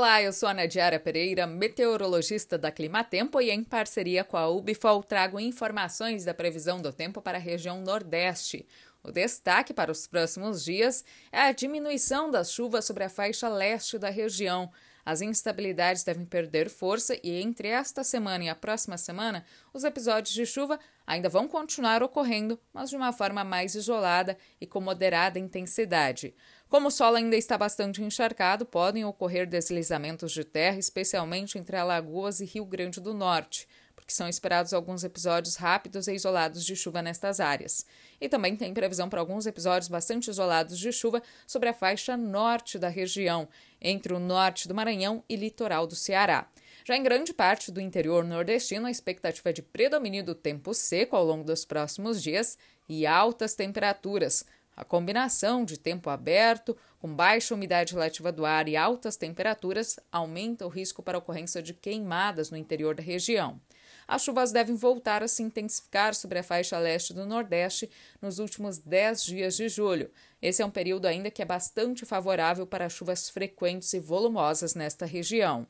Olá, eu sou a Nadiara Pereira, meteorologista da Climatempo e em parceria com a Ubifol trago informações da previsão do tempo para a região Nordeste. O destaque para os próximos dias é a diminuição das chuvas sobre a faixa leste da região. As instabilidades devem perder força e entre esta semana e a próxima semana, os episódios de chuva ainda vão continuar ocorrendo, mas de uma forma mais isolada e com moderada intensidade. Como o solo ainda está bastante encharcado, podem ocorrer deslizamentos de terra, especialmente entre Alagoas e Rio Grande do Norte porque são esperados alguns episódios rápidos e isolados de chuva nestas áreas. E também tem previsão para alguns episódios bastante isolados de chuva sobre a faixa norte da região, entre o norte do Maranhão e litoral do Ceará. Já em grande parte do interior nordestino, a expectativa é de predomínio do tempo seco ao longo dos próximos dias e altas temperaturas. A combinação de tempo aberto, com baixa umidade relativa do ar e altas temperaturas, aumenta o risco para ocorrência de queimadas no interior da região. As chuvas devem voltar a se intensificar sobre a faixa leste do Nordeste nos últimos 10 dias de julho. Esse é um período ainda que é bastante favorável para chuvas frequentes e volumosas nesta região.